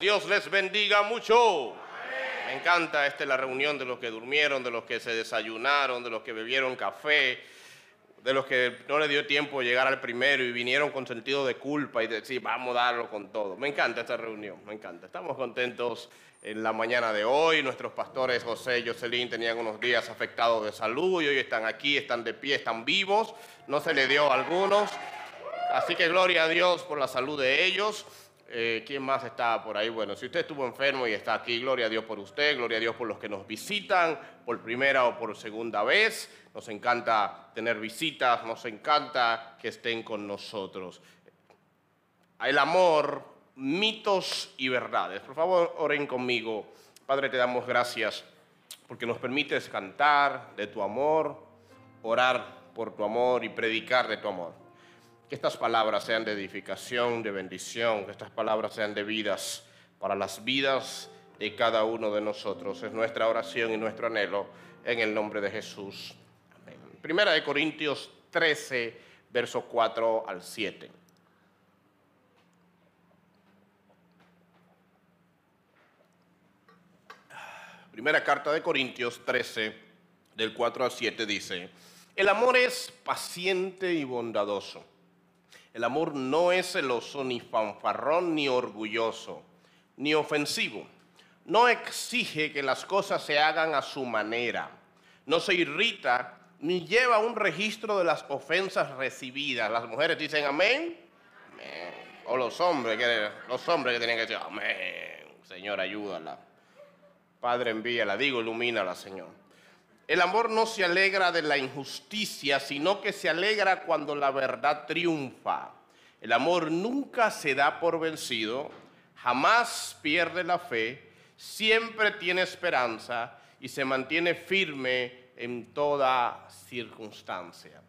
Dios les bendiga mucho. Me encanta esta es la reunión de los que durmieron, de los que se desayunaron, de los que bebieron café, de los que no les dio tiempo llegar al primero y vinieron con sentido de culpa y decir, vamos a darlo con todo. Me encanta esta reunión, me encanta. Estamos contentos en la mañana de hoy. Nuestros pastores José y Jocelyn tenían unos días afectados de salud y hoy están aquí, están de pie, están vivos. No se le dio a algunos. Así que gloria a Dios por la salud de ellos. Eh, ¿Quién más está por ahí? Bueno, si usted estuvo enfermo y está aquí, gloria a Dios por usted, gloria a Dios por los que nos visitan por primera o por segunda vez. Nos encanta tener visitas, nos encanta que estén con nosotros. El amor, mitos y verdades. Por favor, oren conmigo. Padre, te damos gracias porque nos permites cantar de tu amor, orar por tu amor y predicar de tu amor. Que estas palabras sean de edificación, de bendición, que estas palabras sean de vidas para las vidas de cada uno de nosotros. Es nuestra oración y nuestro anhelo en el nombre de Jesús. Amén. Primera de Corintios 13, verso 4 al 7. Primera carta de Corintios 13, del 4 al 7 dice, el amor es paciente y bondadoso. El amor no es celoso, ni fanfarrón, ni orgulloso, ni ofensivo. No exige que las cosas se hagan a su manera. No se irrita, ni lleva un registro de las ofensas recibidas. Las mujeres dicen amén. amén. O los hombres, que, los hombres que tienen que decir amén. Señor, ayúdala. Padre, envíala. Digo, ilumínala, Señor. El amor no se alegra de la injusticia, sino que se alegra cuando la verdad triunfa. El amor nunca se da por vencido, jamás pierde la fe, siempre tiene esperanza y se mantiene firme en toda circunstancia.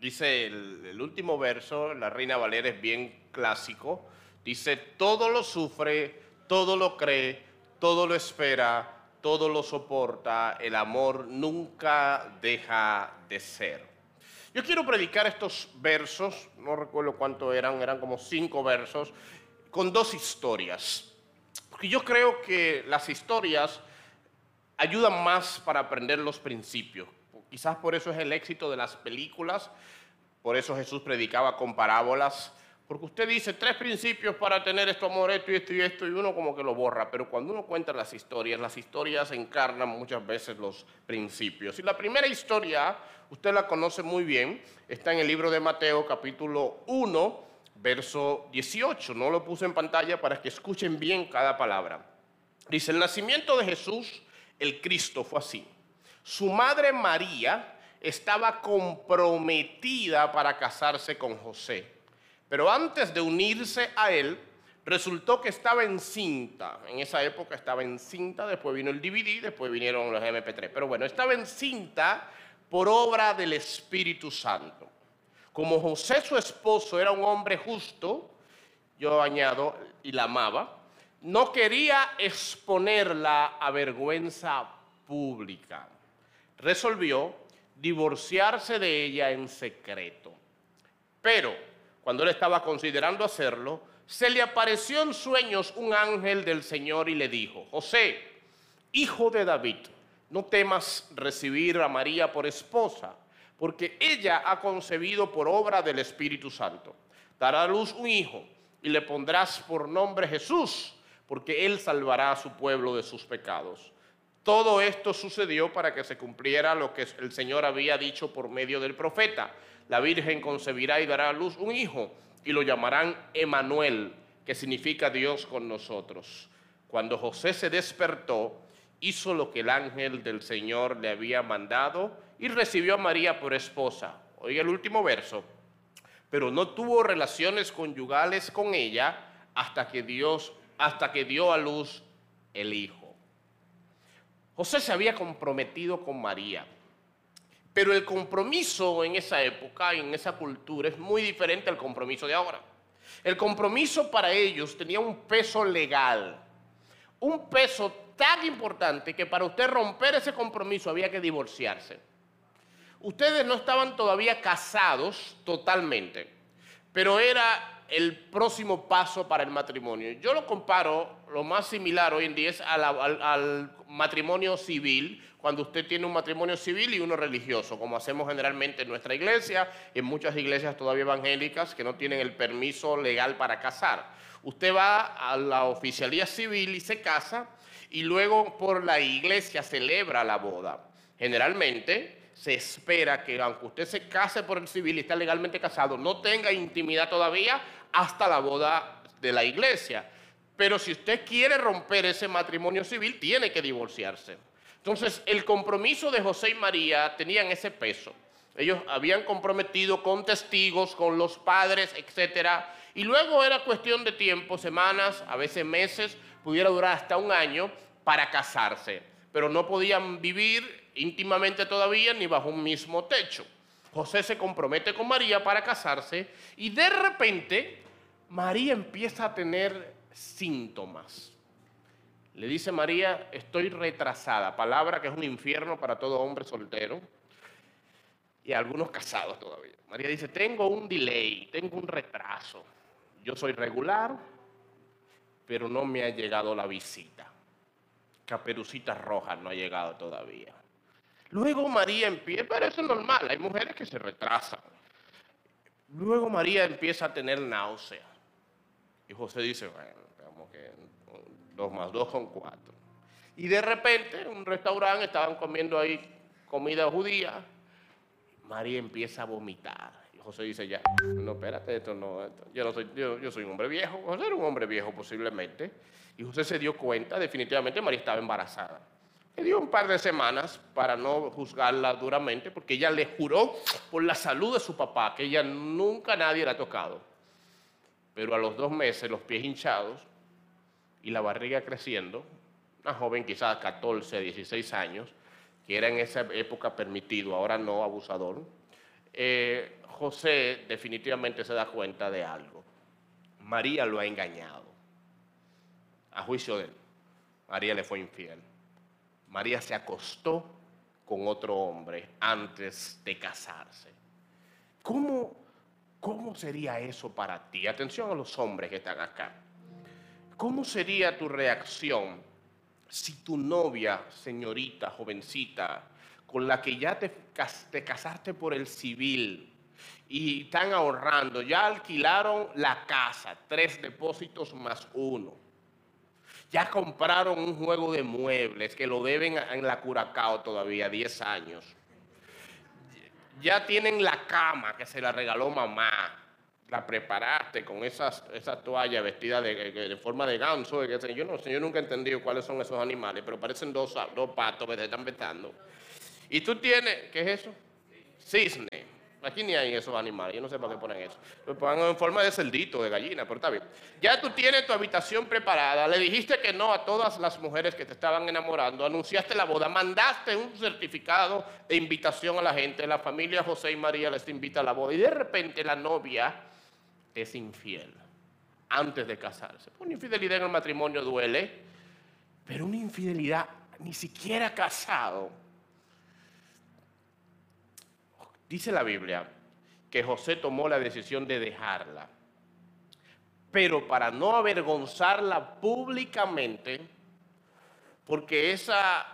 Dice el, último verso, la Reina Valera es bien clásico, dice, todo lo sufre, todo lo cree, todo lo espera, todo lo soporta, el amor nunca deja de ser. Yo quiero predicar estos versos, no recuerdo cuánto eran, eran como cinco versos, con dos historias. Porque yo creo que las historias ayudan más para aprender los principios. Quizás por eso es el éxito de las películas, por eso Jesús predicaba con parábolas, porque usted dice tres principios para tener esto, amor, esto y esto y esto, y uno como que lo borra. Pero cuando uno cuenta las historias, las historias encarnan muchas veces los principios. Y la primera historia, usted la conoce muy bien, está en el libro de Mateo, capítulo 1, verso 18. No lo puse en pantalla para que escuchen bien cada palabra. Dice, el nacimiento de Jesús, el Cristo, fue así. Su madre María estaba comprometida para casarse con José pero antes de unirse a él, resultó que estaba encinta. En esa época estaba encinta, después vino el DVD, después vinieron los MP3. Pero bueno, estaba encinta por obra del Espíritu Santo. Como José, su esposo, era un hombre justo, yo añado, y la amaba, no quería exponerla a vergüenza pública. Resolvió divorciarse de ella en secreto. Pero cuando él estaba considerando hacerlo, se le apareció en sueños un ángel del Señor y le dijo, José, hijo de David, no temas recibir a María por esposa, porque ella ha concebido por obra del Espíritu Santo. Dará a luz un hijo y le pondrás por nombre Jesús, porque él salvará a su pueblo de sus pecados. Todo esto sucedió para que se cumpliera lo que el Señor había dicho por medio del profeta la Virgen concebirá y dará a luz un hijo y lo llamarán Emanuel, que significa Dios con nosotros. Cuando José se despertó, hizo lo que el ángel del Señor le había mandado y recibió a María por esposa. Oiga el último verso. Pero no tuvo relaciones conyugales con ella hasta que Dios hasta que dio a luz el hijo. José se había comprometido con María. Pero el compromiso en esa época y en esa cultura es muy diferente al compromiso de ahora. El compromiso para ellos tenía un peso legal, un peso tan importante que para usted romper ese compromiso había que divorciarse. Ustedes no estaban todavía casados totalmente, pero era el próximo paso para el matrimonio. Yo lo comparo, lo más similar hoy en día es al, matrimonio civil, cuando usted tiene un matrimonio civil y uno religioso, como hacemos generalmente en nuestra iglesia, en muchas iglesias todavía evangélicas que no tienen el permiso legal para casar. Usted va a la oficialía civil y se casa y luego por la iglesia celebra la boda. Generalmente se espera que aunque usted se case por el civil y está legalmente casado, no tenga intimidad todavía hasta la boda de la iglesia. Pero si usted quiere romper ese matrimonio civil, tiene que divorciarse. Entonces, el compromiso de José y María tenían ese peso. Ellos habían comprometido con testigos, con los padres, etcétera, y luego era cuestión de tiempo, semanas, a veces meses, pudiera durar hasta un año para casarse, pero no podían vivir íntimamente todavía ni bajo un mismo techo. José se compromete con María para casarse y de repente María empieza a tener síntomas. Le dice María, estoy retrasada, palabra que es un infierno para todo hombre soltero y algunos casados todavía. María dice, tengo un delay, tengo un retraso. Yo soy regular, pero no me ha llegado la visita. Caperucita roja no ha llegado todavía. Luego María empieza, pero eso es normal, hay mujeres que se retrasan. Luego María empieza a tener náusea. Y José dice, bueno, digamos que dos más dos son cuatro. Y de repente en un restaurante estaban comiendo ahí comida judía. María empieza a vomitar. Y José dice, ya, no, espérate, esto no, yo, soy, yo, yo soy un hombre viejo. José era un hombre viejo posiblemente. Y José se dio cuenta, definitivamente María estaba embarazada. Le dio un par de semanas para no juzgarla duramente, porque ella le juró por la salud de su papá que ella nunca nadie la ha tocado. Pero a los dos meses, los pies hinchados y la barriga creciendo, una joven quizás 14, 16 años, que era en esa época permitido, ahora no abusador, eh, José definitivamente se da cuenta de algo. María lo ha engañado. A juicio de él, María le fue infiel. María se acostó con otro hombre antes de casarse. ¿Cómo, ¿Cómo sería eso para ti? Atención a los hombres que están acá. ¿Cómo sería tu reacción si tu novia, señorita, jovencita, con la que ya te, te casaste por el civil y están ahorrando, ya alquilaron la casa, tres depósitos más uno? Ya compraron un juego de muebles que lo deben en la Curacao todavía, 10 años. Ya tienen la cama que se la regaló mamá. La preparaste con esas, esas toallas vestidas de, forma de ganso. yo, no, yo nunca he entendido cuáles son esos animales, pero parecen dos, dos patos que se están vetando. Y tú tienes, ¿qué es eso? Cisne. Aquí ni hay esos animales, yo no sé para qué ponen eso. Lo ponen en forma de cerdito, de gallina, pero está bien. Ya tú tienes tu habitación preparada, le dijiste que no a todas las mujeres que te estaban enamorando, anunciaste la boda, mandaste un certificado de invitación a la gente, la familia José y María les invita a la boda y de repente la novia es infiel antes de casarse. Una infidelidad en el matrimonio duele, pero una infidelidad ni siquiera casado Dice la Biblia que José tomó la decisión de dejarla, pero para no avergonzarla públicamente, porque esa,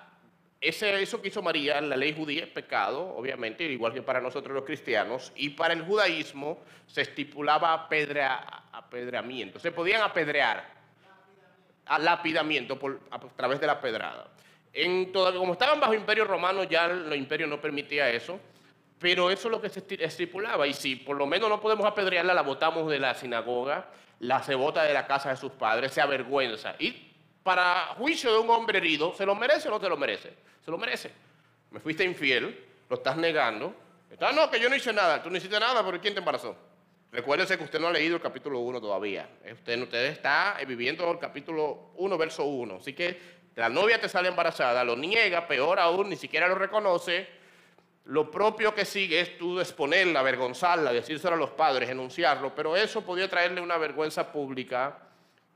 eso que hizo María en la ley judía es pecado, obviamente, igual que para nosotros los cristianos, y para el judaísmo se estipulaba apedreamiento, se podían apedrear, a lapidamiento por, a través de la pedrada. En como estaban bajo imperio romano, ya el imperio no permitía eso. Pero eso es lo que se estipulaba. Y si por lo menos no podemos apedrearla, la botamos de la sinagoga, la se bota de la casa de sus padres, se avergüenza. Y para juicio de un hombre herido, ¿se lo merece o no se lo merece? Se lo merece. Me fuiste infiel, lo estás negando. Ah, no, que yo no hice nada. Tú no hiciste nada, pero ¿quién te embarazó? Recuérdese que usted no ha leído el capítulo 1 todavía. Usted, usted está viviendo el capítulo 1, verso 1. Así que la novia te sale embarazada, lo niega, peor aún, ni siquiera lo reconoce lo propio que sigue es tú exponerla, avergonzarla, decírselo a los padres, enunciarlo, pero eso podía traerle una vergüenza pública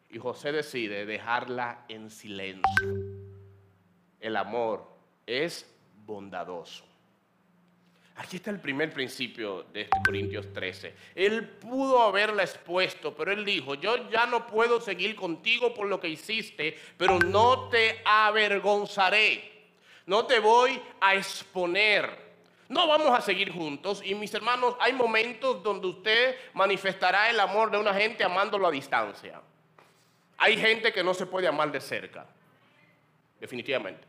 y José decide dejarla en silencio. El amor es bondadoso. Aquí está el primer principio de este Corintios 13. Él pudo haberla expuesto, pero él dijo, yo ya no puedo seguir contigo por lo que hiciste, pero no te avergonzaré, no te voy a exponer. No vamos a seguir juntos y mis hermanos, hay momentos donde usted manifestará el amor de una gente amándolo a distancia. Hay gente que no se puede amar de cerca, definitivamente.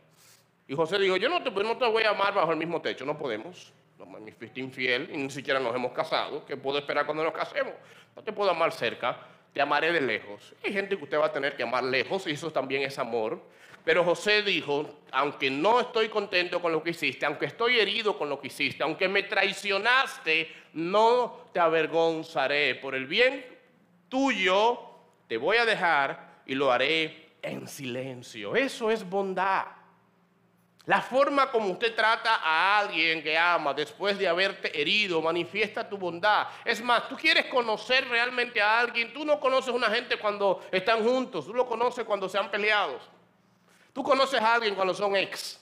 Y José dijo, yo no te, no te voy a amar bajo el mismo techo, no podemos me fuiste infiel y ni siquiera nos hemos casado, ¿qué puedo esperar cuando nos casemos? No te puedo amar cerca, te amaré de lejos. Hay gente que usted va a tener que amar lejos y eso también es amor. Pero José dijo, aunque no estoy contento con lo que hiciste, aunque estoy herido con lo que hiciste, aunque me traicionaste, no te avergonzaré. Por el bien tuyo te voy a dejar y lo haré en silencio. Eso es bondad. La forma como usted trata a alguien que ama después de haberte herido manifiesta tu bondad. Es más, tú quieres conocer realmente a alguien. Tú no conoces a una gente cuando están juntos. Tú lo conoces cuando se han peleado. Tú conoces a alguien cuando son ex.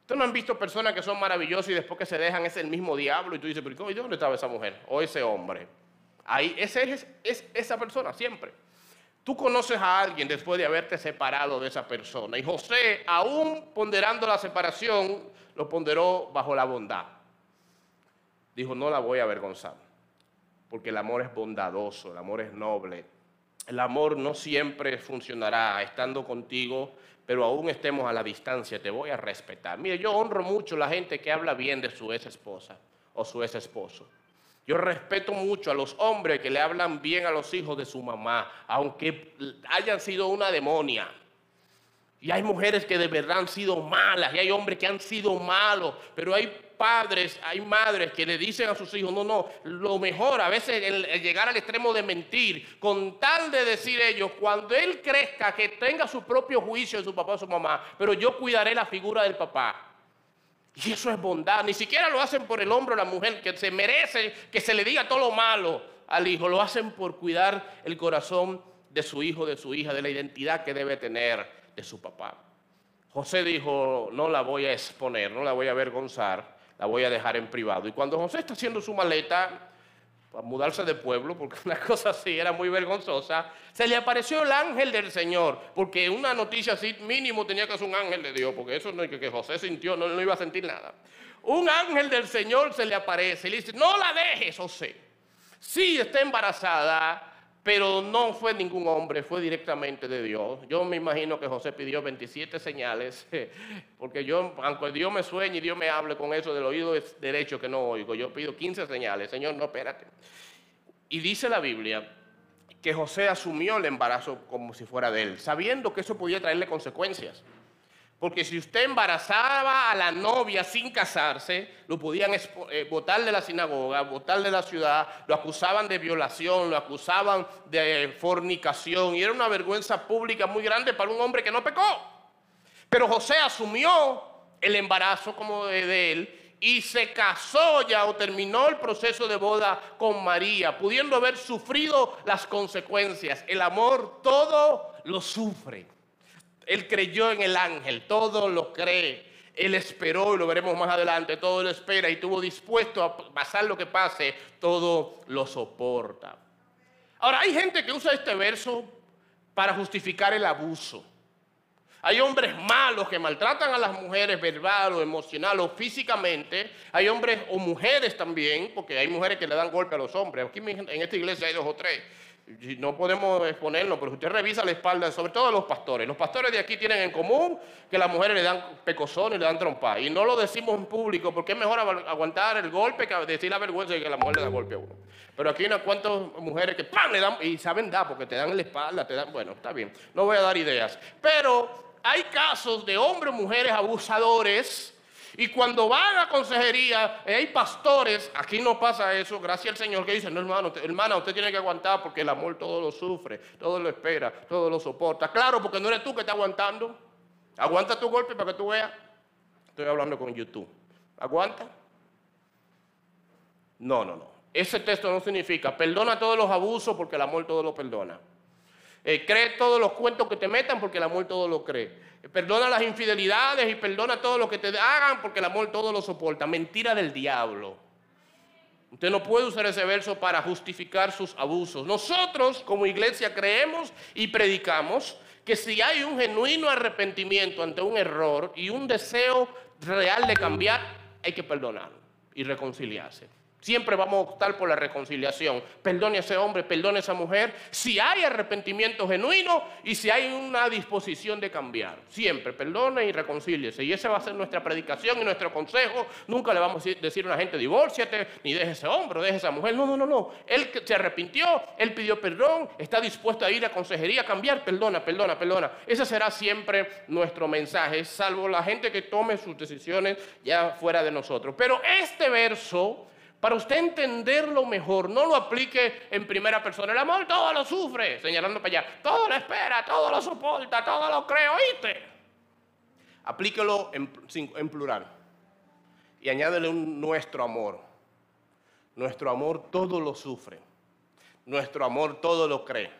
Ustedes no han visto personas que son maravillosas y después que se dejan es el mismo diablo y tú dices, pero ¿dónde estaba esa mujer? O ese hombre. Ahí, ese es, es esa persona siempre. Tú conoces a alguien después de haberte separado de esa persona. Y José, aún ponderando la separación, lo ponderó bajo la bondad. Dijo, no la voy a avergonzar, porque el amor es bondadoso, el amor es noble. El amor no siempre funcionará estando contigo, pero aún estemos a la distancia, te voy a respetar. Mire, yo honro mucho a la gente que habla bien de su ex esposa o su ex esposo. Yo respeto mucho a los hombres que le hablan bien a los hijos de su mamá, aunque hayan sido una demonia. Y hay mujeres que de verdad han sido malas, y hay hombres que han sido malos, pero hay padres, hay madres que le dicen a sus hijos, no, no, lo mejor, a veces el, llegar al extremo de mentir, con tal de decir ellos, cuando él crezca, que tenga su propio juicio de su papá o su mamá, pero yo cuidaré la figura del papá. Y eso es bondad. Ni siquiera lo hacen por el hombro la mujer, que se merece que se le diga todo lo malo al hijo. Lo hacen por cuidar el corazón de su hijo, de su hija, de la identidad que debe tener de su papá. José dijo, no la voy a exponer, no la voy a avergonzar, la voy a dejar en privado. Y cuando José está haciendo su maleta, para mudarse de pueblo, porque una cosa así era muy vergonzosa, se le apareció el ángel del Señor, porque una noticia así mínimo tenía que ser un ángel de Dios, porque eso no es que José sintió, no, no iba a sentir nada. Un ángel del Señor se le aparece y le dice, no la dejes, José. Sí, está embarazada, pero no fue ningún hombre, fue directamente de Dios. Yo me imagino que José pidió 27 señales, porque yo, aunque Dios me sueñe y Dios me hable con eso del oído derecho que no oigo, yo pido 15 señales. Señor, no, espérate. Y dice la Biblia que José asumió el embarazo como si fuera de él, sabiendo que eso podía traerle consecuencias. Porque si usted embarazaba a la novia sin casarse, lo podían eh, botar de la sinagoga, botar de la ciudad, lo acusaban de violación, lo acusaban de fornicación, y era una vergüenza pública muy grande para un hombre que no pecó. Pero José asumió el embarazo como de él y se casó ya o terminó el proceso de boda con María, pudiendo haber sufrido las consecuencias. El amor todo lo sufre. Él creyó en el ángel, todo lo cree. Él esperó, y lo veremos más adelante, todo lo espera y estuvo dispuesto a pasar lo que pase, todo lo soporta. Ahora, hay gente que usa este verso para justificar el abuso. Hay hombres malos que maltratan a las mujeres verbal o emocional o físicamente. Hay hombres o mujeres también, porque hay mujeres que le dan golpe a los hombres. Aquí en esta iglesia hay dos o tres no podemos exponerlo, pero usted revisa la espalda, sobre todo los pastores. Los pastores de aquí tienen en común que las mujeres le dan pecozón y le dan trompa. Y no lo decimos en público porque es mejor aguantar el golpe que decir la vergüenza de que la mujer le da golpe a uno. Pero aquí hay unas cuantas mujeres que ¡pam! le dan y saben dar porque te dan la espalda, te dan, bueno, está bien. No voy a dar ideas. Pero hay casos de hombres o mujeres abusadores y cuando van a consejería, hay pastores, aquí no pasa eso, gracias al Señor, que dicen, no hermano, hermana, usted tiene que aguantar porque el amor todo lo sufre, todo lo espera, todo lo soporta. Claro, porque no eres tú que estás aguantando. Aguanta tu golpe para que tú veas. Estoy hablando con YouTube. ¿Aguanta? No, no, no. Ese texto no significa perdona todos los abusos porque el amor todo lo perdona. Eh, cree todos los cuentos que te metan porque el amor todo lo cree. Perdona las infidelidades y perdona todo lo que te hagan porque el amor todo lo soporta. Mentira del diablo. Usted no puede usar ese verso para justificar sus abusos. Nosotros como iglesia creemos y predicamos que si hay un genuino arrepentimiento ante un error y un deseo real de cambiar, hay que perdonar y reconciliarse. Siempre vamos a optar por la reconciliación. Perdone a ese hombre, perdone a esa mujer. Si hay arrepentimiento genuino y si hay una disposición de cambiar. Siempre, perdone y reconcíliese. Y esa va a ser nuestra predicación y nuestro consejo. Nunca le vamos a decir a una gente, divórciate, ni deje ese hombre deje esa mujer. No, no, no, no. Él se arrepintió, él pidió perdón, está dispuesto a ir a consejería, a cambiar. Perdona, perdona, perdona. Ese será siempre nuestro mensaje, salvo la gente que tome sus decisiones ya fuera de nosotros. Pero este verso para usted entenderlo mejor, no lo aplique en primera persona. El amor todo lo sufre, señalando para allá. Todo lo espera, todo lo soporta, todo lo cree, oíste. Aplíquelo en, plural. Y añádele un nuestro amor. Nuestro amor todo lo sufre. Nuestro amor todo lo cree.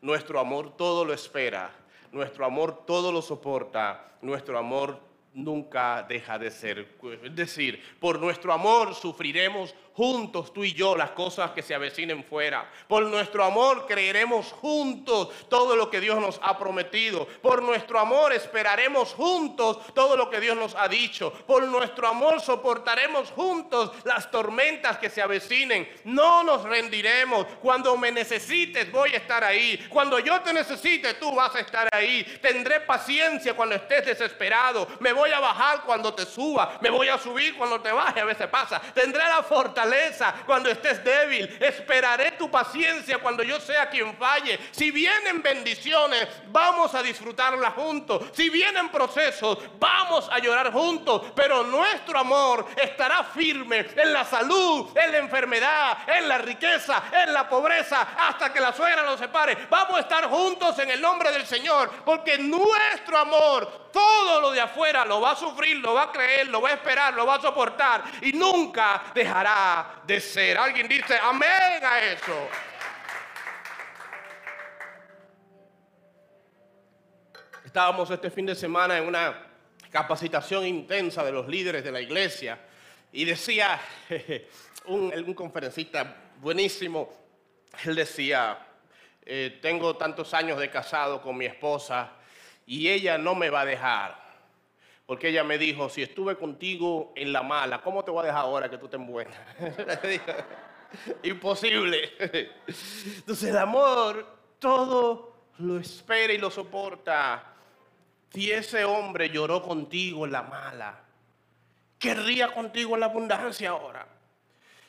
Nuestro amor todo lo espera. Nuestro amor todo lo soporta. Nuestro amor nunca deja de ser. Es decir, por nuestro amor sufriremos juntos tú y yo las cosas que se avecinen fuera. Por nuestro amor creeremos juntos todo lo que Dios nos ha prometido. Por nuestro amor esperaremos juntos todo lo que Dios nos ha dicho. Por nuestro amor soportaremos juntos las tormentas que se avecinen. No nos rendiremos. Cuando me necesites voy a estar ahí. Cuando yo te necesite tú vas a estar ahí. Tendré paciencia cuando estés desesperado. Me voy a bajar cuando te suba. Me voy a subir cuando te baje. A veces pasa. Tendré la fortaleza cuando estés débil. Esperaré tu paciencia cuando yo sea quien falle. Si vienen bendiciones, vamos a disfrutarlas juntos. Si vienen procesos, vamos a llorar juntos. Pero nuestro amor estará firme en la salud, en la enfermedad, en la riqueza, en la pobreza, hasta que la suegra nos separe. Vamos a estar juntos en el nombre del Señor, porque nuestro amor, todo lo de afuera lo va a sufrir, lo va a creer, lo va a esperar, lo va a soportar y nunca dejará de ser. Alguien dice amén a eso. Estábamos este fin de semana en una capacitación intensa de los líderes de la iglesia y decía un, conferencista buenísimo, él decía, eh, tengo tantos años de casado con mi esposa y ella no me va a dejar porque ella me dijo, si estuve contigo en la mala, ¿cómo te voy a dejar ahora que tú te buena? Imposible. Entonces el amor todo lo espera y lo soporta. Si ese hombre lloró contigo en la mala, querría contigo en la abundancia ahora.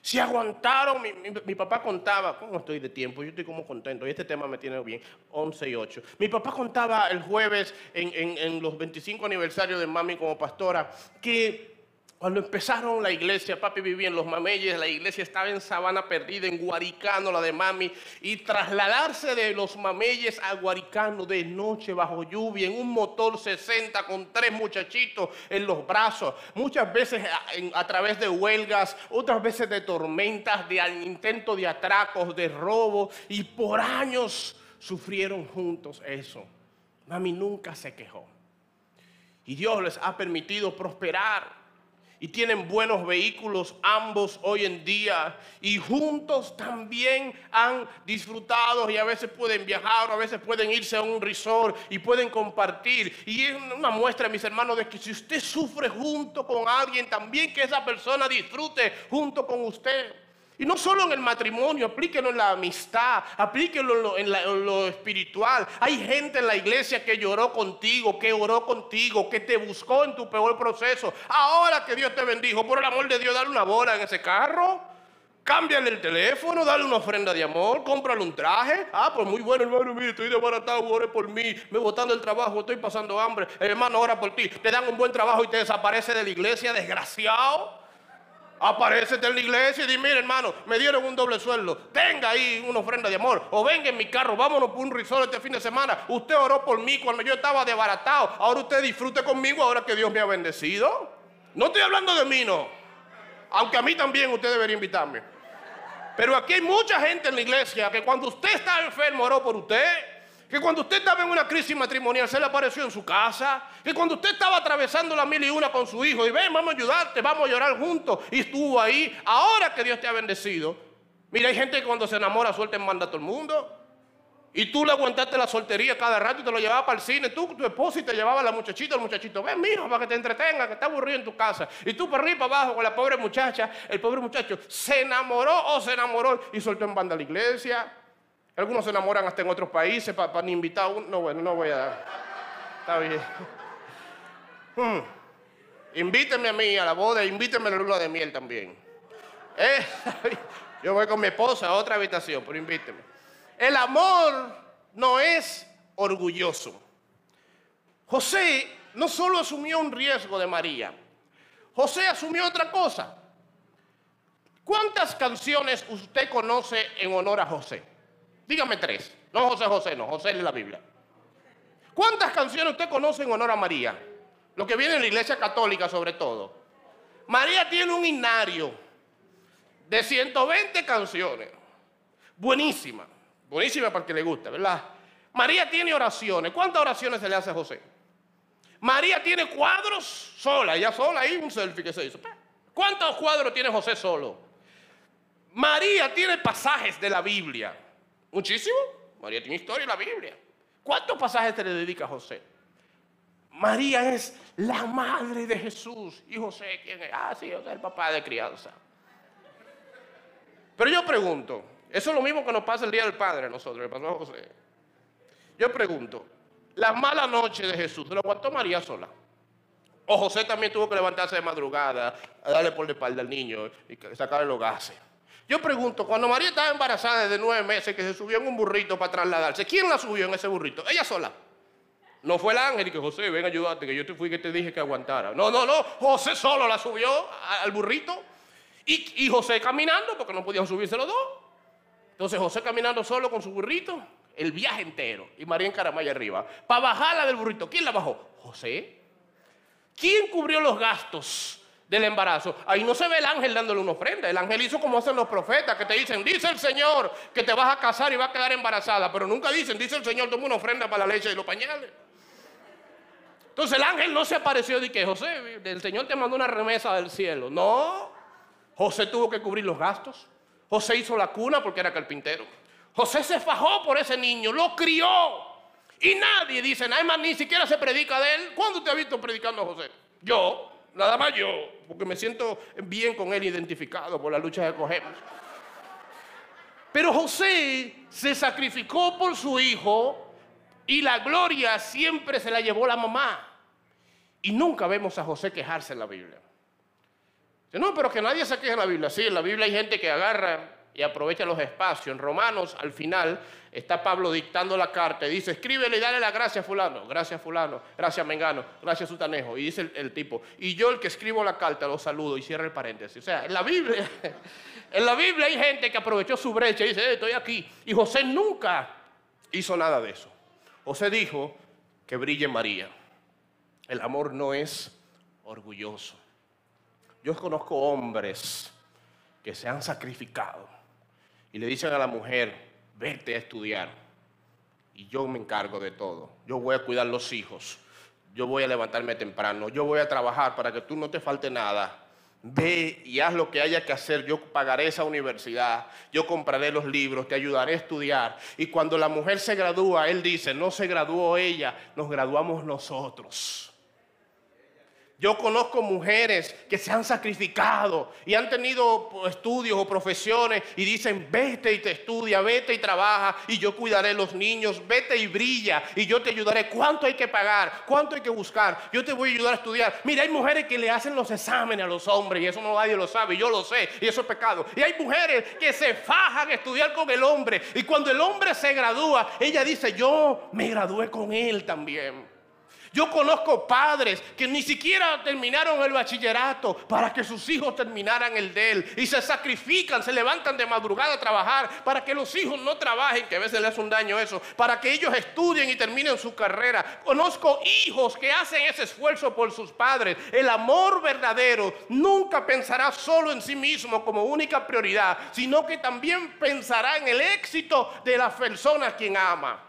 Si aguantaron, mi, papá contaba, ¿cómo estoy de tiempo? Yo estoy como contento y este tema me tiene bien, 11 y 8. Mi papá contaba el jueves en, en los 25 aniversarios de mami como pastora que cuando empezaron la iglesia, papi vivía en los mameyes, la iglesia estaba en Sabana Perdida, en Guaricano, la de mami, y trasladarse de los mameyes a Guaricano de noche bajo lluvia, en un motor 60 con tres muchachitos en los brazos, muchas veces a, través de huelgas, otras veces de tormentas, de intento de atracos, de robo, y por años sufrieron juntos eso. Mami nunca se quejó. Y Dios les ha permitido prosperar y tienen buenos vehículos ambos hoy en día y juntos también han disfrutado y a veces pueden viajar, a veces pueden irse a un resort y pueden compartir. Y es una muestra, mis hermanos, de que si usted sufre junto con alguien, también que esa persona disfrute junto con usted. Y no solo en el matrimonio, aplíquenlo en la amistad, aplíquenlo en, lo espiritual. Hay gente en la iglesia que lloró contigo, que oró contigo, que te buscó en tu peor proceso. Ahora que Dios te bendijo, por el amor de Dios, dale una bola en ese carro. Cámbiale el teléfono, dale una ofrenda de amor, cómprale un traje. Ah, pues muy bueno, hermano, mire, estoy desbaratado, ore por mí, me botando el trabajo, estoy pasando hambre. hermano, ora por ti. Te dan un buen trabajo y te desaparece de la iglesia, desgraciado. Aparece en la iglesia y dice, mire hermano, me dieron un doble sueldo. Tenga ahí una ofrenda de amor. O venga en mi carro, vámonos por un risol este fin de semana. Usted oró por mí cuando yo estaba desbaratado. Ahora usted disfrute conmigo ahora que Dios me ha bendecido. No estoy hablando de mí, no. Aunque a mí también usted debería invitarme. Pero aquí hay mucha gente en la iglesia que cuando usted está enfermo oró por usted. Que cuando usted estaba en una crisis matrimonial se le apareció en su casa. Que cuando usted estaba atravesando la mil y una con su hijo y ven, vamos a ayudarte, vamos a llorar juntos. Y estuvo ahí. Ahora que Dios te ha bendecido. Mira, hay gente que cuando se enamora suelta en manda a todo el mundo. Y tú le aguantaste la soltería cada rato y te lo llevabas para el cine. Tú, tu esposo, y te llevaba la muchachita, el muchachito. Ven, mijo, para que te entretenga, que está aburrido en tu casa. Y tú para arriba, para abajo con la pobre muchacha. El pobre muchacho se enamoró o se enamoró y soltó en banda a la iglesia. Algunos se enamoran hasta en otros países para, ni invitar a uno. No, bueno, no voy a dar. Está bien. Hmm. Invíteme a mí a la boda, invíteme a la luna de miel también. Eh, yo voy con mi esposa a otra habitación, pero invíteme. El amor no es orgulloso. José no solo asumió un riesgo de María, José asumió otra cosa. ¿Cuántas canciones usted conoce en honor a José? Dígame tres. No José José, no. José es la Biblia. ¿Cuántas canciones usted conoce en honor a María? Lo que viene en la iglesia católica sobre todo. María tiene un himnario de 120 canciones. Buenísima. Buenísima para el que le gusta, ¿verdad? María tiene oraciones. ¿Cuántas oraciones se le hace a José? María tiene cuadros sola, ella sola ahí, un selfie que se hizo. ¿Cuántos cuadros tiene José solo? María tiene pasajes de la Biblia. Muchísimo. María tiene historia en la Biblia. ¿Cuántos pasajes te le dedica a José? María es la madre de Jesús. ¿Y José quién es? Ah, sí, José es el papá de crianza. Pero yo pregunto, eso es lo mismo que nos pasa el Día del Padre a nosotros, le pasó José. Yo pregunto, la mala noche de Jesús, ¿se lo aguantó María sola? O José también tuvo que levantarse de madrugada, a darle por la espalda al niño y sacarle los gases. Yo pregunto, cuando María estaba embarazada de nueve meses, que se subió en un burrito para trasladarse, ¿quién la subió en ese burrito? Ella sola. No fue el ángel y que José, ven, ayúdate, que yo te fui que te dije que aguantara. No, no, no, José solo la subió al burrito. Y, y José caminando, porque no podían subirse los dos. Entonces José caminando solo con su burrito, el viaje entero. Y María en Caramaya arriba. Para bajarla del burrito, ¿quién la bajó? José. ¿Quién cubrió los gastos del embarazo. Ahí no se ve el ángel dándole una ofrenda. El ángel hizo como hacen los profetas, que te dicen, dice el Señor que te vas a casar y vas a quedar embarazada. Pero nunca dicen, dice el Señor, toma una ofrenda para la leche y los pañales. Entonces el ángel no se apareció de que José, el Señor te mandó una remesa del cielo. No, José tuvo que cubrir los gastos. José hizo la cuna porque era carpintero. José se fajó por ese niño, lo crió. Y nadie dice, nada más ni siquiera se predica de él. ¿Cuándo te ha visto predicando a José? Yo. Nada más yo, porque me siento bien con él identificado por la lucha que cogemos. Pero José se sacrificó por su hijo y la gloria siempre se la llevó la mamá. Y nunca vemos a José quejarse en la Biblia. No, pero que nadie se queje en la Biblia. Sí, en la Biblia hay gente que agarra y aprovecha los espacios. En Romanos, al final, está Pablo dictando la carta y dice, escríbele y dale la gracia a fulano, gracias fulano, gracias mengano, gracias sutanejo. Y dice el, tipo, y yo el que escribo la carta lo saludo y cierra el paréntesis. O sea, en la Biblia, en la Biblia hay gente que aprovechó su brecha y dice, eh, estoy aquí. Y José nunca hizo nada de eso. José dijo que brille María. El amor no es orgulloso. Yo conozco hombres que se han sacrificado y le dicen a la mujer, vete a estudiar y yo me encargo de todo. Yo voy a cuidar los hijos, yo voy a levantarme temprano, yo voy a trabajar para que tú no te falte nada. Ve y haz lo que haya que hacer. Yo pagaré esa universidad, yo compraré los libros, te ayudaré a estudiar. Y cuando la mujer se gradúa, él dice, no se graduó ella, nos graduamos nosotros. Yo conozco mujeres que se han sacrificado y han tenido estudios o profesiones y dicen, vete y te estudia, vete y trabaja y yo cuidaré los niños, vete y brilla y yo te ayudaré. ¿Cuánto hay que pagar? ¿Cuánto hay que buscar? Yo te voy a ayudar a estudiar. Mira, hay mujeres que le hacen los exámenes a los hombres y eso no nadie lo sabe, yo lo sé y eso es pecado. Y hay mujeres que se fajan a estudiar con el hombre y cuando el hombre se gradúa, ella dice, yo me gradué con él también. Yo conozco padres que ni siquiera terminaron el bachillerato para que sus hijos terminaran el de él. Y se sacrifican, se levantan de madrugada a trabajar para que los hijos no trabajen, que a veces les hace un daño eso, para que ellos estudien y terminen su carrera. Conozco hijos que hacen ese esfuerzo por sus padres. El amor verdadero nunca pensará solo en sí mismo como única prioridad, sino que también pensará en el éxito de la persona a quien ama.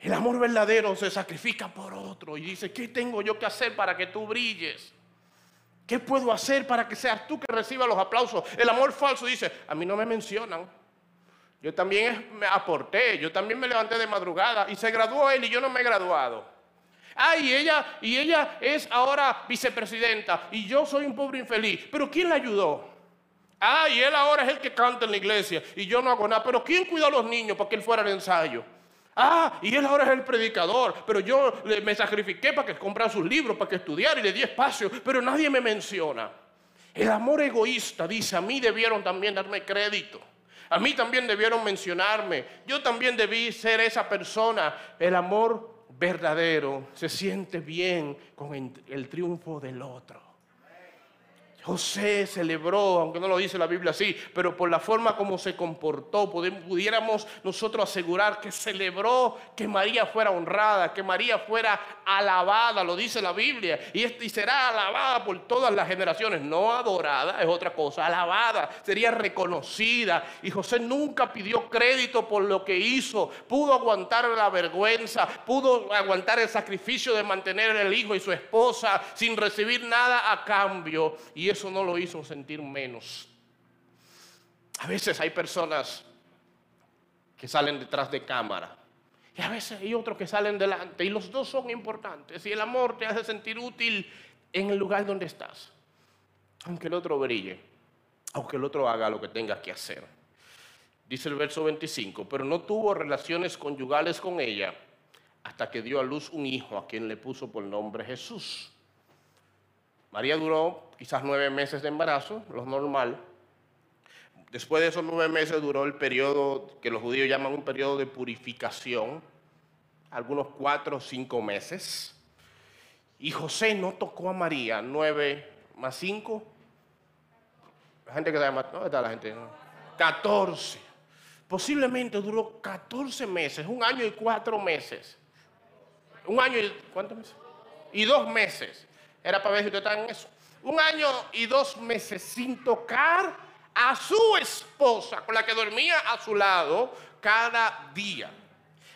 El amor verdadero se sacrifica por otro y dice, ¿qué tengo yo que hacer para que tú brilles? ¿Qué puedo hacer para que seas tú que reciba los aplausos? El amor falso dice, a mí no me mencionan. Yo también me aporté, yo también me levanté de madrugada y se graduó él y yo no me he graduado. Ah, y ella, y ella es ahora vicepresidenta y yo soy un pobre infeliz. Pero ¿quién la ayudó? Ah, y él ahora es el que canta en la iglesia y yo no hago nada. Pero ¿quién cuidó a los niños para que él fuera al ensayo? Ah, y él ahora es el predicador, pero yo me sacrifiqué para que comprara sus libros, para que estudiara y le di espacio, pero nadie me menciona. El amor egoísta dice, a mí debieron también darme crédito. A mí también debieron mencionarme. Yo también debí ser esa persona. El amor verdadero se siente bien con el triunfo del otro. José celebró, aunque no lo dice la Biblia así, pero por la forma como se comportó, pudiéramos nosotros asegurar que celebró que María fuera honrada, que María fuera alabada, lo dice la Biblia, y, será alabada por todas las generaciones, no adorada, es otra cosa, alabada, sería reconocida. Y José nunca pidió crédito por lo que hizo, pudo aguantar la vergüenza, pudo aguantar el sacrificio de mantener el hijo y su esposa sin recibir nada a cambio. Y eso no lo hizo sentir menos. A veces hay personas que salen detrás de cámara y a veces hay otros que salen delante y los dos son importantes y el amor te hace sentir útil en el lugar donde estás, aunque el otro brille, aunque el otro haga lo que tenga que hacer. Dice el verso 25, pero no tuvo relaciones conyugales con ella hasta que dio a luz un hijo a quien le puso por nombre Jesús. María duró quizás nueve meses de embarazo, lo normal. Después de esos nueve meses duró el periodo que los judíos llaman un periodo de purificación, algunos cuatro o cinco meses. Y José no tocó a María, nueve más cinco. La gente que sabe ¿dónde está la gente? Catorce. Posiblemente duró catorce meses, un año y cuatro meses. Un año. Y dos meses. Era para ver si usted está en eso. Un año y dos meses sin tocar a su esposa, con la que dormía a su lado cada día.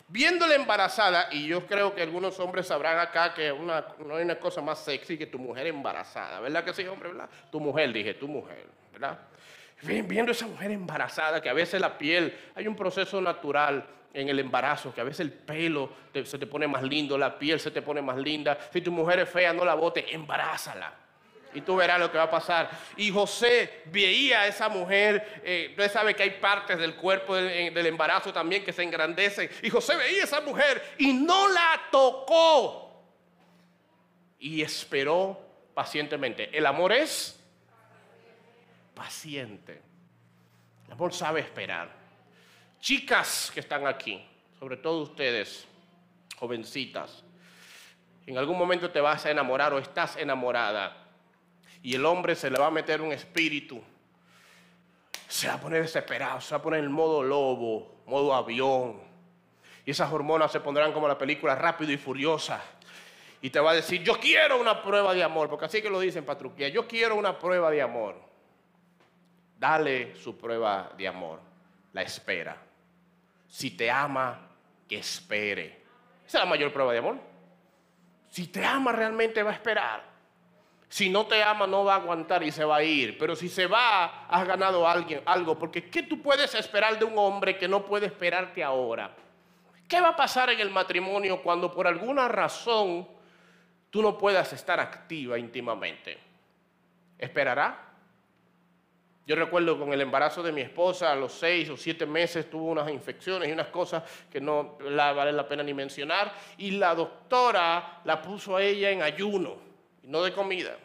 Viéndola embarazada, y yo creo que algunos hombres sabrán acá que una, no hay una cosa más sexy que tu mujer embarazada, ¿verdad que sí, hombre? ¿verdad? Tu mujer, dije, tu mujer, ¿verdad? Viendo esa mujer embarazada, que a veces la piel, hay un proceso natural en el embarazo, que a veces el pelo se te pone más lindo, la piel se te pone más linda. Si tu mujer es fea, no la bote, embarázala. Y tú verás lo que va a pasar. Y José veía a esa mujer, eh, usted sabe que hay partes del cuerpo del, del embarazo también que se engrandecen. Y José veía a esa mujer y no la tocó. Y esperó pacientemente. El amor es paciente. El amor sabe esperar. Chicas que están aquí, sobre todo ustedes, jovencitas, en algún momento te vas a enamorar o estás enamorada y el hombre se le va a meter un espíritu, se va a poner desesperado, se va a poner en modo lobo, modo avión, y esas hormonas se pondrán como la película rápido y furiosa. Y te va a decir, yo quiero una prueba de amor, porque así que lo dicen patruquía, yo quiero una prueba de amor. Dale su prueba de amor, la espera si te ama, que espere. Esa es la mayor prueba de amor. Si te ama, realmente va a esperar. Si no te ama, no va a aguantar y se va a ir. Pero si se va, has ganado alguien, algo. Porque ¿qué tú puedes esperar de un hombre que no puede esperarte ahora? ¿Qué va a pasar en el matrimonio cuando por alguna razón tú no puedas estar activa íntimamente? ¿Esperará? Yo recuerdo con el embarazo de mi esposa, a los seis o siete meses tuvo unas infecciones y unas cosas que no vale la pena ni mencionar, y la doctora la puso a ella en ayuno, no de comida.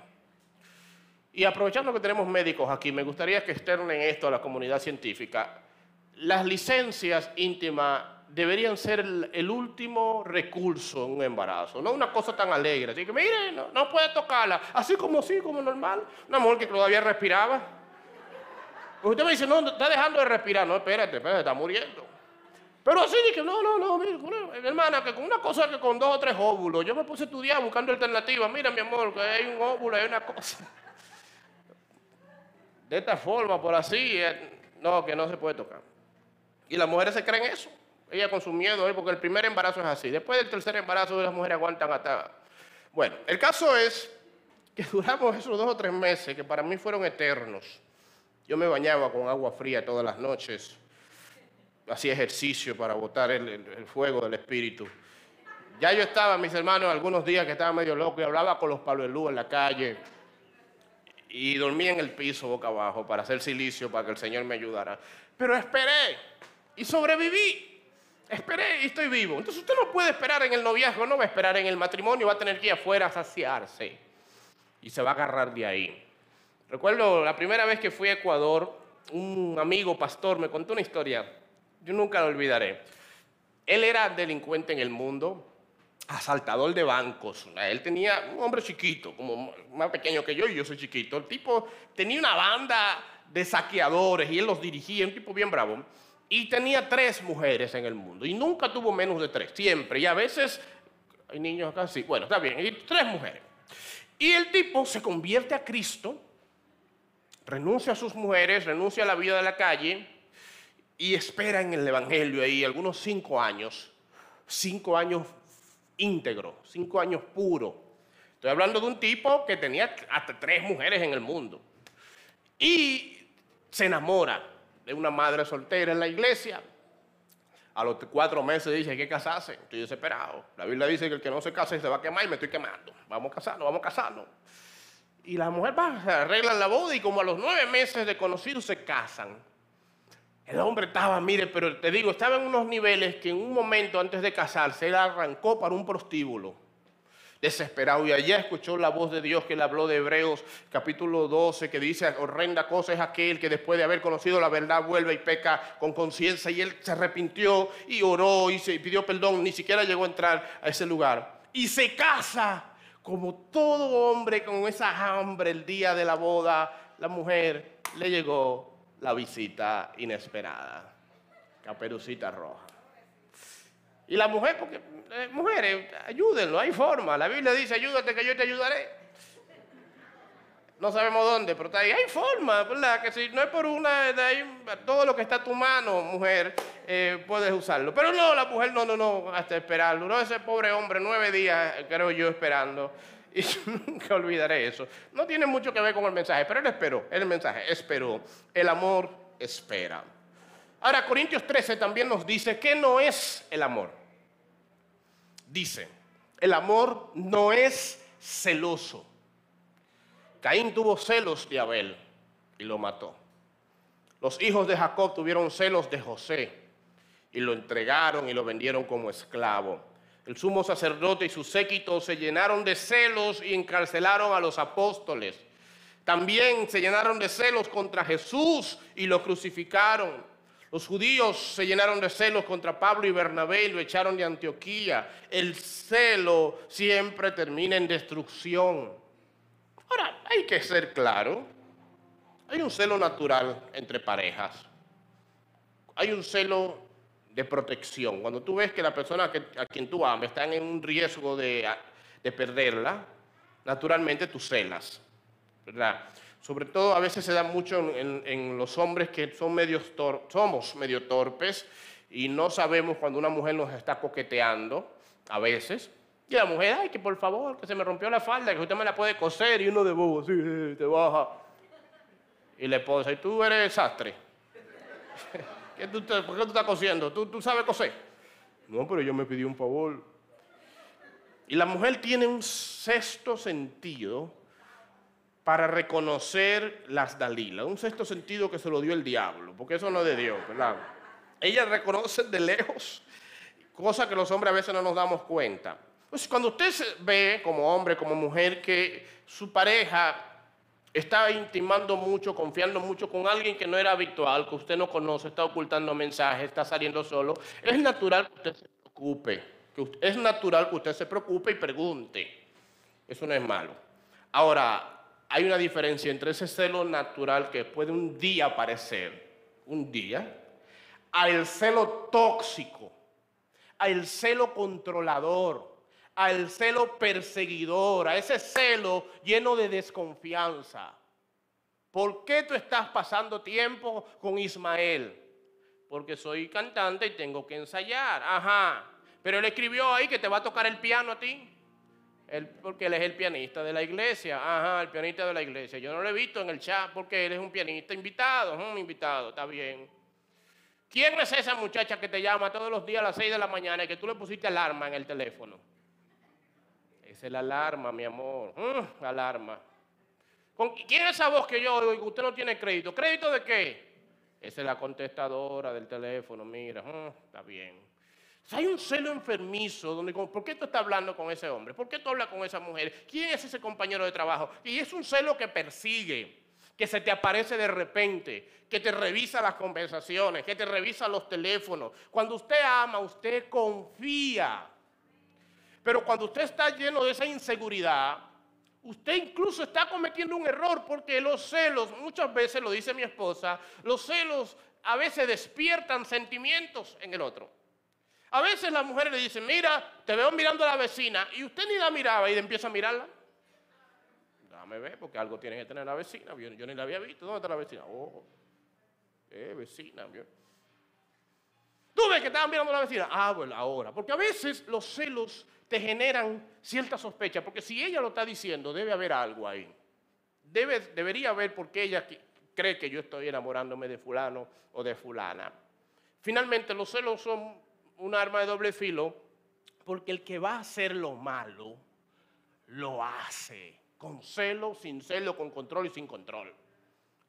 Y aprovechando que tenemos médicos aquí, me gustaría que externen esto a la comunidad científica. Las licencias íntimas deberían ser el, último recurso en un embarazo, no una cosa tan alegre. Así que, mire, no, no puede tocarla, así como sí, como normal. Una mujer que todavía respiraba. Usted me dice, no, está dejando de respirar. No, espérate, espérate, está muriendo. Pero así dije, no, no, no, mira, hermana, que con una cosa que con dos o tres óvulos, yo me puse a estudiar buscando alternativas. Mira, mi amor, que hay un óvulo, hay una cosa. De esta forma, por así, eh, no, que no se puede tocar. Y las mujeres se creen eso. Ella con su miedo, porque el primer embarazo es así. Después del tercer embarazo las mujeres aguantan hasta... Bueno, el caso es que duramos esos dos o tres meses que para mí fueron eternos. Yo me bañaba con agua fría todas las noches, hacía ejercicio para botar el, fuego del espíritu. Ya yo estaba, mis hermanos, algunos días que estaba medio loco y hablaba con los luz en la calle y dormía en el piso boca abajo para hacer silicio para que el Señor me ayudara. Pero esperé y sobreviví. Esperé y estoy vivo. Entonces usted no puede esperar en el noviazgo, no va a esperar en el matrimonio, va a tener que ir afuera a saciarse. Y se va a agarrar de ahí. Recuerdo la primera vez que fui a Ecuador, un amigo pastor me contó una historia. Yo nunca la olvidaré. Él era delincuente en el mundo, asaltador de bancos. Él tenía un hombre chiquito, como más pequeño que yo, y yo soy chiquito. El tipo tenía una banda de saqueadores y él los dirigía, un tipo bien bravo. Y tenía tres mujeres en el mundo. Y nunca tuvo menos de tres, siempre. Y a veces, hay niños acá, sí. Bueno, está bien. Y tres mujeres. Y el tipo se convierte a Cristo, renuncia a sus mujeres, renuncia a la vida de la calle y espera en el Evangelio ahí algunos cinco años. Cinco años íntegro, cinco años puro. Estoy hablando de un tipo que tenía hasta tres mujeres en el mundo. Y se enamora de una madre soltera en la iglesia. A los cuatro meses dice, hay que casarse. Estoy desesperado. La Biblia dice que el que no se casa se va a quemar y me estoy quemando. Vamos a casarnos, vamos a casarnos. Y la mujer va, arreglan la boda y como a los nueve meses de conocido se casan. El hombre estaba, mire, pero te digo, estaba en unos niveles que en un momento antes de casarse él arrancó para un prostíbulo desesperado. Y allá escuchó la voz de Dios que le habló de Hebreos capítulo 12, que dice, horrenda cosa es aquel que después de haber conocido la verdad vuelve y peca con conciencia. Y él se arrepintió y oró y pidió perdón, ni siquiera llegó a entrar a ese lugar. Y se casa como todo hombre con esa hambre el día de la boda. La mujer le llegó la visita inesperada. Caperucita roja. Y la mujer, porque eh, mujeres, ayúdenlo, hay forma. La Biblia dice, ayúdate que yo te ayudaré. No sabemos dónde, pero está ahí. Hay forma, ¿verdad? Que si no es por una, ahí, todo lo que está a tu mano, mujer, eh, puedes usarlo. Pero no, la mujer no, no, no, hasta esperarlo. No, ese pobre hombre, nueve días, creo yo, esperando. Y nunca olvidaré eso. No tiene mucho que ver con el mensaje, pero él esperó, el mensaje, esperó. El amor espera. Ahora, Corintios 13 también nos dice que no es el amor dice, el amor no es celoso. Caín tuvo celos de Abel y lo mató. Los hijos de Jacob tuvieron celos de José y lo entregaron y lo vendieron como esclavo. El sumo sacerdote y su séquito se llenaron de celos y encarcelaron a los apóstoles. También se llenaron de celos contra Jesús y lo crucificaron. Los judíos se llenaron de celos contra Pablo y Bernabé y lo echaron de Antioquía. El celo siempre termina en destrucción. Hay que ser claro. Hay un celo natural entre parejas. Hay un celo de protección. Cuando tú ves que la persona a quien tú amas está en un riesgo de, de perderla, naturalmente tú celas. ¿Verdad? Sobre todo a veces se da mucho en, los hombres que son medios somos medio torpes y no sabemos cuando una mujer nos está coqueteando, a veces. Y la mujer, ay, que por favor, que se me rompió la falda, que usted me la puede coser. Y uno de bobo, sí, te baja. Y la esposa, ¿y tú eres sastre? ¿Qué tú ¿Por qué tú estás cosiendo? ¿Tú, ¿Tú sabes coser? No, pero yo me pedí un favor. Y la mujer tiene un sexto sentido para reconocer las Dalilas. Un sexto sentido que se lo dio el diablo, porque eso no es de Dios, ¿verdad? Ellas reconocen de lejos, cosa que los hombres a veces no nos damos cuenta. Pues cuando usted ve como hombre, como mujer, que su pareja está intimando mucho, confiando mucho con alguien que no era habitual, que usted no conoce, está ocultando mensajes, está saliendo solo, es natural que usted se preocupe. es natural que usted se preocupe y pregunte. Eso no es malo. Ahora, hay una diferencia entre ese celo natural que puede un día aparecer, un día, al celo tóxico, al celo controlador, al celo perseguidor, a ese celo lleno de desconfianza. ¿Por qué tú estás pasando tiempo con Ismael? porque soy cantante y tengo que ensayar. Ajá. Pero él escribió ahí que te va a tocar el piano a ti. Él, porque él es el pianista de la iglesia. Ajá, el pianista de la iglesia. Yo no lo he visto en el chat porque él es un pianista invitado. Un invitado, está bien. ¿Quién es esa muchacha que te llama todos los días a las 6 de la mañana y que tú le pusiste alarma en el teléfono? Esa es la alarma, mi amor. Mm, alarma. ¿Quién es esa voz que yo oigo? Usted no tiene crédito. ¿Crédito de qué? Esa es la contestadora del teléfono, mira, mm, está bien. hay un celo enfermizo donde, ¿por qué tú estás hablando con ese hombre? ¿Por qué tú hablas con esa mujer? ¿Quién es ese compañero de trabajo? Y es un celo que persigue, que se te aparece de repente, que te revisa las conversaciones, que te revisa los teléfonos. Cuando usted ama, usted confía. Pero cuando usted está lleno de esa inseguridad, usted incluso está cometiendo un error porque los celos, muchas veces lo dice mi esposa, los celos a veces despiertan sentimientos en el otro. A veces las mujeres le dicen, mira, te veo mirando a la vecina y usted ni la miraba y empieza a mirarla. Dame ver, porque algo tiene que tener la vecina. Yo, ni la había visto. ¿Dónde está la vecina? Oh, eh, vecina. Tú ves que estaban mirando a la vecina. Ah, bueno, ahora. Porque a veces los celos te generan cierta sospecha, porque si ella lo está diciendo, debe haber algo ahí. Debe, debería haber porque ella cree que yo estoy enamorándome de fulano o de fulana. Finalmente, los celos son un arma de doble filo, porque el que va a hacer lo malo, lo hace, con celo, sin celo, con control y sin control.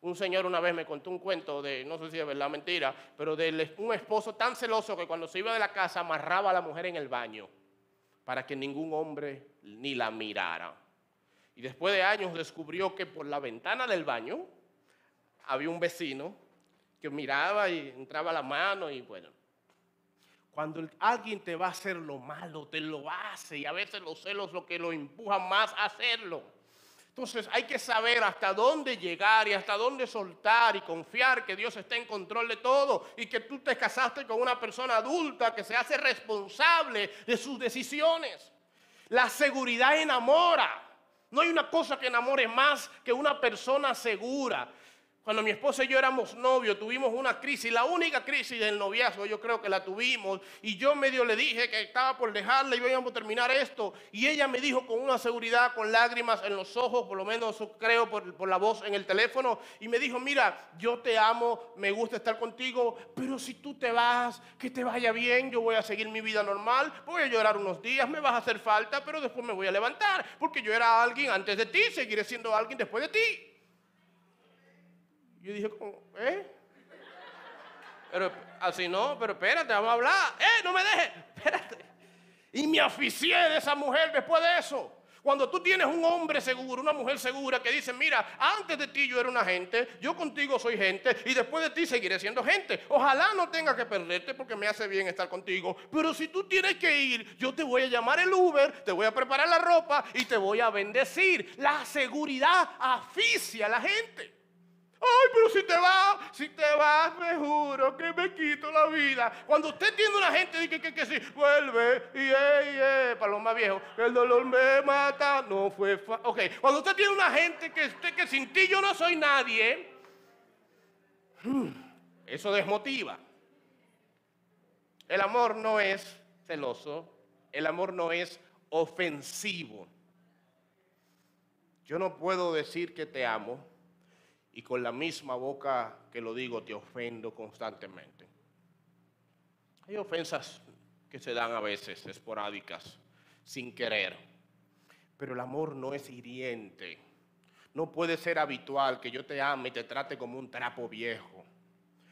Un señor una vez me contó un cuento de, no sé si es verdad mentira, pero de un esposo tan celoso que cuando se iba de la casa amarraba a la mujer en el baño para que ningún hombre ni la mirara. Y después de años descubrió que por la ventana del baño había un vecino que miraba y entraba la mano y bueno. Cuando alguien te va a hacer lo malo, te lo hace y a veces los celos lo que lo empujan más a hacerlo. Entonces hay que saber hasta dónde llegar y hasta dónde soltar y confiar que Dios está en control de todo y que tú te casaste con una persona adulta que se hace responsable de sus decisiones. La seguridad enamora. No hay una cosa que enamore más que una persona segura. Cuando mi esposa y yo éramos novios, tuvimos una crisis, la única crisis del noviazgo, yo creo que la tuvimos, y yo medio le dije que estaba por dejarla y íbamos a terminar esto, y ella me dijo con una seguridad, con lágrimas en los ojos, por lo menos creo por, por la voz en el teléfono, y me dijo, mira, yo te amo, me gusta estar contigo, pero si tú te vas, que te vaya bien, yo voy a seguir mi vida normal, voy a llorar unos días, me vas a hacer falta, pero después me voy a levantar, porque yo era alguien antes de ti, seguiré siendo alguien después de ti. Yo dije, ¿eh? Pero así no, pero espérate, vamos a hablar. ¡Eh, no me dejes! Espérate. Y me aficié de esa mujer después de eso. Cuando tú tienes un hombre seguro, una mujer segura que dice, mira, antes de ti yo era una gente, yo contigo soy gente y después de ti seguiré siendo gente. Ojalá no tenga que perderte porque me hace bien estar contigo. Pero si tú tienes que ir, yo te voy a llamar el Uber, te voy a preparar la ropa y te voy a bendecir. La seguridad aficia a la gente. Ay, pero si te vas, si te vas, me juro que me quito la vida. Cuando usted tiene una gente dice que, que, sí, vuelve, y para los más viejos, el dolor me mata, no fue fácil. Ok, cuando usted tiene una gente que, que sin ti yo no soy nadie, hmm, eso desmotiva. El amor no es celoso, el amor no es ofensivo. Yo no puedo decir que te amo y con la misma boca que lo digo te ofendo constantemente. Hay ofensas que se dan a veces esporádicas, sin querer, pero el amor no es hiriente. No puede ser habitual que yo te ame y te trate como un trapo viejo.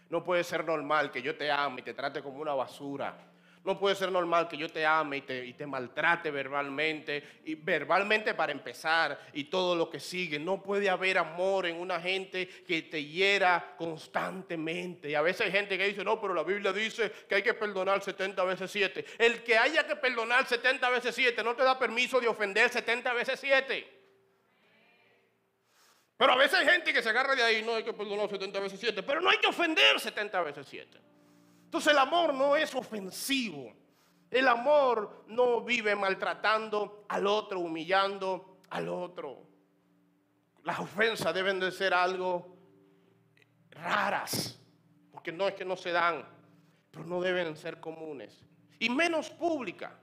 No puede ser normal que yo te ame y te trate como una basura. No puede ser normal que yo te ame y te, maltrate verbalmente, y verbalmente para empezar, y todo lo que sigue. No puede haber amor en una gente que te hiera constantemente. Y a veces hay gente que dice, no, pero la Biblia dice que hay que perdonar 70 veces 7. El que haya que perdonar 70 veces 7 no te da permiso de ofender 70 veces 7. Pero a veces hay gente que se agarra de ahí, no hay que perdonar 70 veces 7, pero no hay que ofender 70 veces 7. Entonces el amor no es ofensivo. El amor no vive maltratando al otro, humillando al otro. Las ofensas deben de ser algo raras, porque no es que no se dan. pero no deben ser comunes. Y menos pública.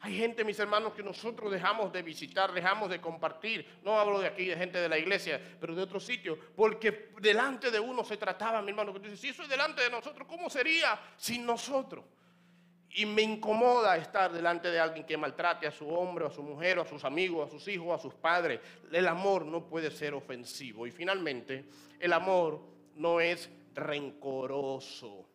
Hay gente, mis hermanos, que nosotros dejamos de visitar, dejamos de compartir. No hablo de aquí, de gente de la iglesia, pero de otro sitio. Porque delante de uno se trataba, mi hermano, que si eso es delante de nosotros, ¿cómo sería sin nosotros? Y me incomoda estar delante de alguien que maltrate a su hombre, a su mujer, a sus amigos, a sus hijos, a sus padres. El amor no puede ser ofensivo. Y finalmente, el amor no es rencoroso.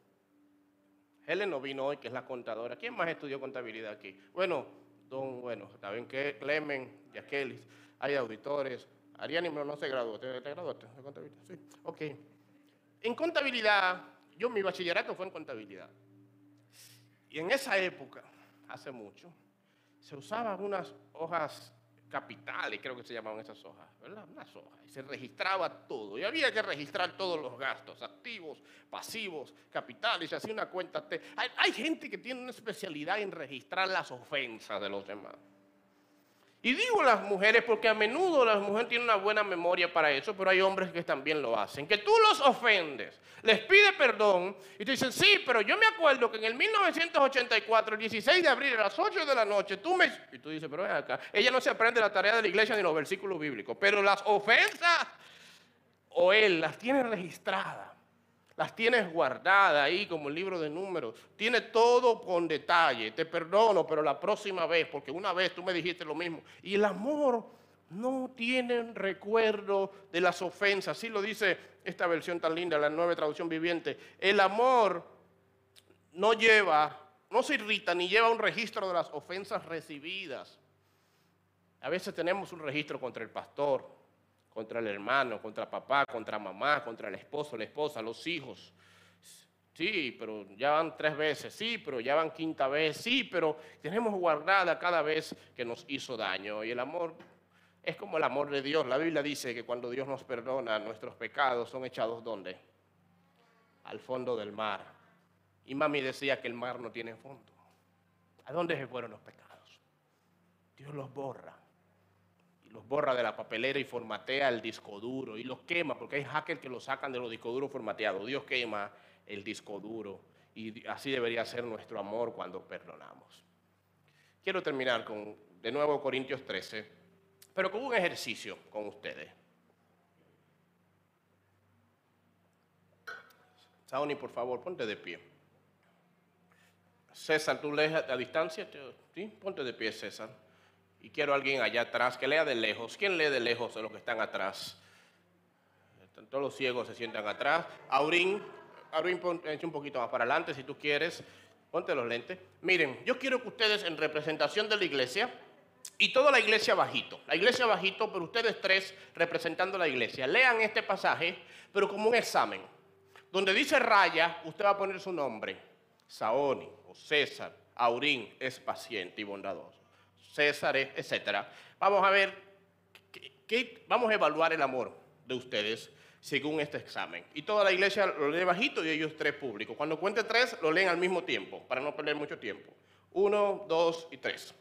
Helen no vino hoy, que es la contadora. ¿Quién más estudió contabilidad aquí? Bueno, don, bueno, está bien que Clemen, Yaquelis, hay auditores. Ariani no se graduó. ¿Te, te graduaste de contabilidad? Sí. Ok. En contabilidad, yo mi bachillerato fue en contabilidad. Y en esa época, hace mucho, se usaban unas hojas capitales, creo que se llamaban esas hojas, ¿verdad? Unas hojas. Se registraba todo. Y había que registrar todos los gastos, activos, pasivos, capitales, y hacía una cuenta. Hay, hay gente que tiene una especialidad en registrar las ofensas de los demás. Y digo las mujeres porque a menudo las mujeres tienen una buena memoria para eso, pero hay hombres que también lo hacen. Que tú los ofendes, les pide perdón y te dicen, sí, pero yo me acuerdo que en el 1984, el 16 de abril, a las 8 de la noche, tú me... Y tú dices, pero ven acá, ella no se aprende la tarea de la iglesia ni los versículos bíblicos, pero las ofensas o él las tiene registradas. Las tienes guardadas ahí como el libro de números. Tiene todo con detalle. Te perdono, pero la próxima vez, porque una vez tú me dijiste lo mismo. Y el amor no tiene recuerdo de las ofensas. Así lo dice esta versión tan linda, la nueva traducción viviente. El amor no lleva, no se irrita ni lleva un registro de las ofensas recibidas. A veces tenemos un registro contra el pastor, contra el hermano, contra papá, contra mamá, contra el esposo, la esposa, los hijos. Sí, pero ya van tres veces, sí, pero ya van quinta vez, sí, pero tenemos guardada cada vez que nos hizo daño. Y el amor es como el amor de Dios. La Biblia dice que cuando Dios nos perdona, nuestros pecados son echados ¿dónde? Al fondo del mar. Y mami decía que el mar no tiene fondo. ¿A dónde se fueron los pecados? Dios los borra los borra de la papelera y formatea el disco duro y los quema, porque hay hackers que lo sacan de los discos duros formateados. Dios quema el disco duro y así debería ser nuestro amor cuando perdonamos. Quiero terminar con, de nuevo, Corintios 13, pero con un ejercicio con ustedes. Saoni, por favor, ponte de pie. César, ¿tú lees a, distancia? ¿Sí? Ponte de pie, César. Y quiero a alguien allá atrás que lea de lejos. ¿Quién lee de lejos de los que están atrás? Todos los ciegos se sientan atrás. Aurín, Aurín, ponte un poquito más para adelante si tú quieres. Ponte los lentes. Miren, yo quiero que ustedes en representación de la iglesia, y toda la iglesia bajito, la iglesia bajito, pero ustedes tres representando la iglesia, lean este pasaje, pero como un examen. Donde dice raya, usted va a poner su nombre. Saoni o César, Aurín es paciente y bondadoso. César, etc. Vamos a ver, vamos a evaluar el amor de ustedes según este examen. Y toda la iglesia lo lee bajito y ellos tres públicos. Cuando cuente tres, lo leen al mismo tiempo, para no perder mucho tiempo. Uno, dos y tres.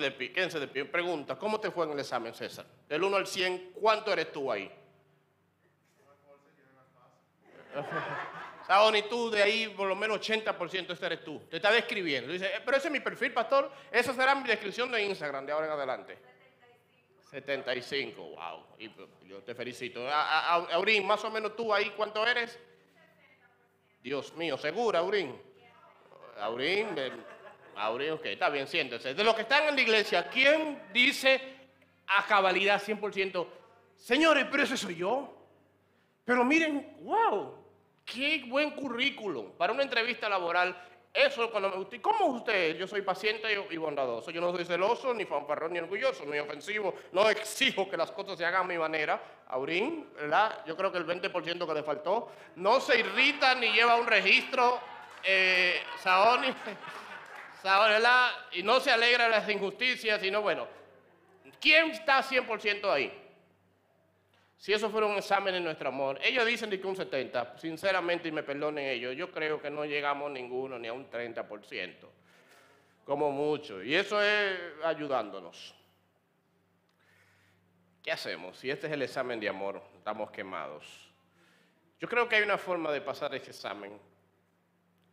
De quédense de pie. Pregunta, ¿cómo te fue en el examen, César? Del 1 al 100, ¿cuánto eres tú ahí? Saoni, tú de ahí por lo menos 80% este eres tú. Te está describiendo. Dice, eh, pero ese es mi perfil, pastor. Esa será mi descripción de Instagram de ahora en adelante. 75, wow. Y pues, yo te felicito. Aurín, más o menos tú ahí, ¿cuánto eres? Dios mío, ¿segura, Aurín? Aurín, Aurín, ok, está bien, siéntese. De los que están en la iglesia, ¿quién dice a cabalidad 100%, señores, pero ese soy yo? Pero miren, wow, qué buen currículum para una entrevista laboral. Eso cuando me gusta. ¿Cómo usted? Yo soy paciente y bondadoso. Yo no soy celoso, ni fanfarrón, ni orgulloso, ni ofensivo. No exijo que las cosas se hagan a mi manera. Aurín, ¿verdad? Yo creo que el 20% que le faltó. No se irrita ni lleva un registro. Eh, Saoni, Y no se alegra de las injusticias, sino bueno. ¿Quién está 100% ahí? Si eso fuera un examen en nuestro amor, ellos dicen que un 70, sinceramente, y me perdonen ellos, yo creo que no llegamos ninguno ni a un 30%, como mucho, y eso es ayudándonos. ¿Qué hacemos? Si este es el examen de amor, estamos quemados. Yo creo que hay una forma de pasar ese examen,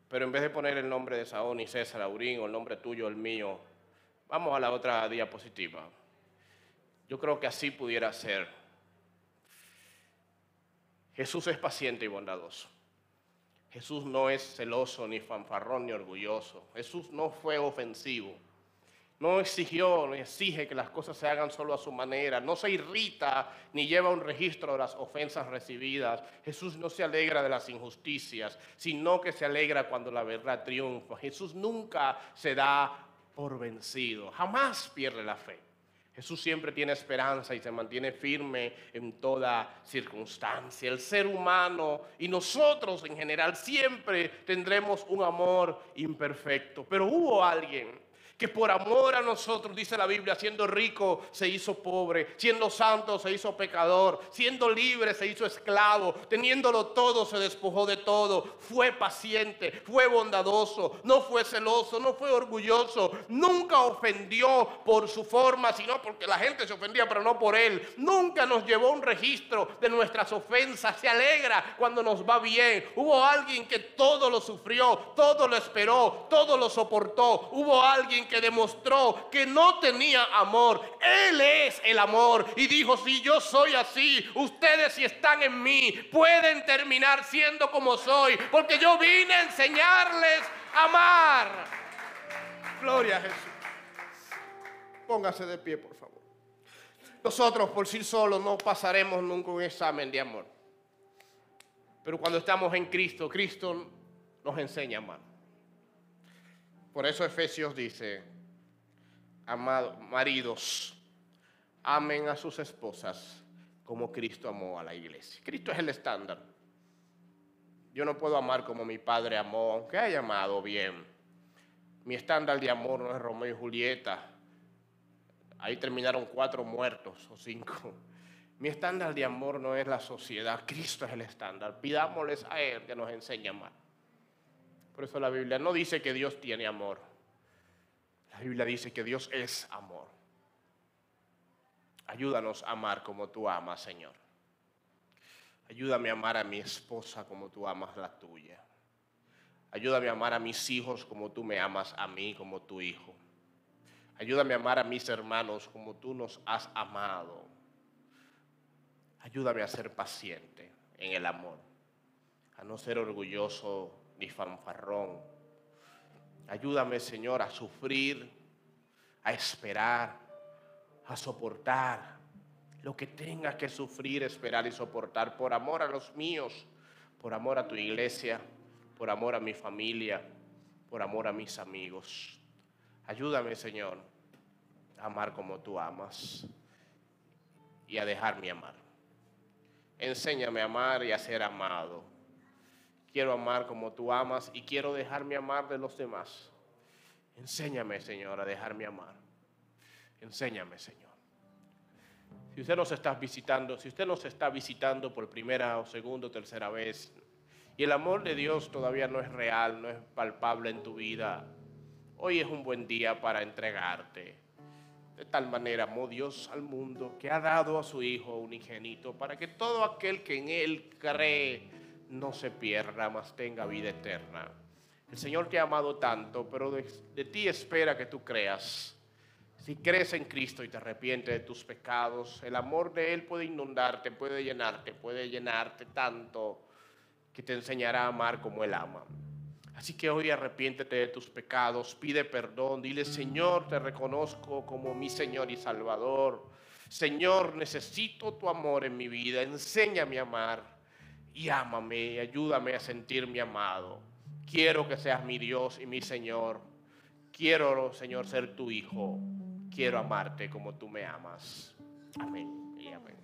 pero en vez de poner el nombre de Saón y César Aurín o el nombre tuyo, el mío, vamos a la otra diapositiva. Yo creo que así pudiera ser. Jesús es paciente y bondadoso. Jesús no es celoso, ni fanfarrón, ni orgulloso. Jesús no fue ofensivo. No exigió, ni exige que las cosas se hagan solo a su manera. No se irrita ni lleva un registro de las ofensas recibidas. Jesús no se alegra de las injusticias, sino que se alegra cuando la verdad triunfa. Jesús nunca se da por vencido. Jamás pierde la fe. Jesús siempre tiene esperanza y se mantiene firme en toda circunstancia. El ser humano y nosotros en general siempre tendremos un amor imperfecto. Pero hubo alguien que por amor a nosotros, dice la Biblia, siendo rico se hizo pobre, siendo santo se hizo pecador, siendo libre se hizo esclavo, teniéndolo todo se despojó de todo, fue paciente, fue bondadoso, no fue celoso, no fue orgulloso, nunca ofendió por su forma, sino porque la gente se ofendía, pero no por él. Nunca nos llevó un registro de nuestras ofensas, se alegra cuando nos va bien. Hubo alguien que todo lo sufrió, todo lo esperó, todo lo soportó. Hubo alguien que demostró que no tenía amor. Él es el amor. Y dijo, si yo soy así, ustedes si están en mí, pueden terminar siendo como soy. Porque yo vine a enseñarles a amar. Gloria a Jesús. Póngase de pie, por favor. Nosotros por sí solos no pasaremos nunca un examen de amor. Pero cuando estamos en Cristo, Cristo nos enseña a amar. Por eso Efesios dice, amados maridos, amen a sus esposas como Cristo amó a la iglesia. Cristo es el estándar. Yo no puedo amar como mi padre amó, aunque haya amado bien. Mi estándar de amor no es Romeo y Julieta. Ahí terminaron cuatro muertos o cinco. Mi estándar de amor no es la sociedad, Cristo es el estándar. Pidámosles a Él que nos enseñe a amar. Por eso la Biblia no dice que Dios tiene amor. La Biblia dice que Dios es amor. Ayúdanos a amar como tú amas, Señor. Ayúdame a amar a mi esposa como tú amas la tuya. Ayúdame a amar a mis hijos como tú me amas a mí, como tu hijo. Ayúdame a amar a mis hermanos como tú nos has amado. Ayúdame a ser paciente en el amor, a no ser orgulloso ni fanfarrón. Ayúdame, Señor, a sufrir, a esperar, a soportar lo que tenga que sufrir, esperar y soportar por amor a los míos, por amor a tu iglesia, por amor a mi familia, por amor a mis amigos. Ayúdame, Señor, a amar como tú amas y a dejarme amar. Enséñame a amar y a ser amado quiero amar como tú amas y quiero dejarme amar de los demás. Enséñame, Señor, a dejarme amar. Enséñame, Señor. Si usted nos está visitando, si usted nos está visitando por primera o segunda o tercera vez, y el amor de Dios todavía no es real, no es palpable en tu vida, hoy es un buen día para entregarte. De tal manera amó Dios al mundo que ha dado a su Hijo unigénito para que todo aquel que en Él cree no se pierda, mas tenga vida eterna. El Señor te ha amado tanto, pero de, ti espera que tú creas. Si crees en Cristo y te arrepientes de tus pecados, el amor de Él puede inundarte, puede llenarte, puede llenarte tanto que te enseñará a amar como Él ama. Así que hoy arrepiéntete de tus pecados, pide perdón, dile Señor, te reconozco como mi Señor y Salvador. Señor, necesito tu amor en mi vida, enséñame a amar y ayúdame a sentirme amado. Quiero que seas mi Dios y mi Señor. Quiero, Señor, ser tu hijo. Quiero amarte como tú me amas. Amén y amén.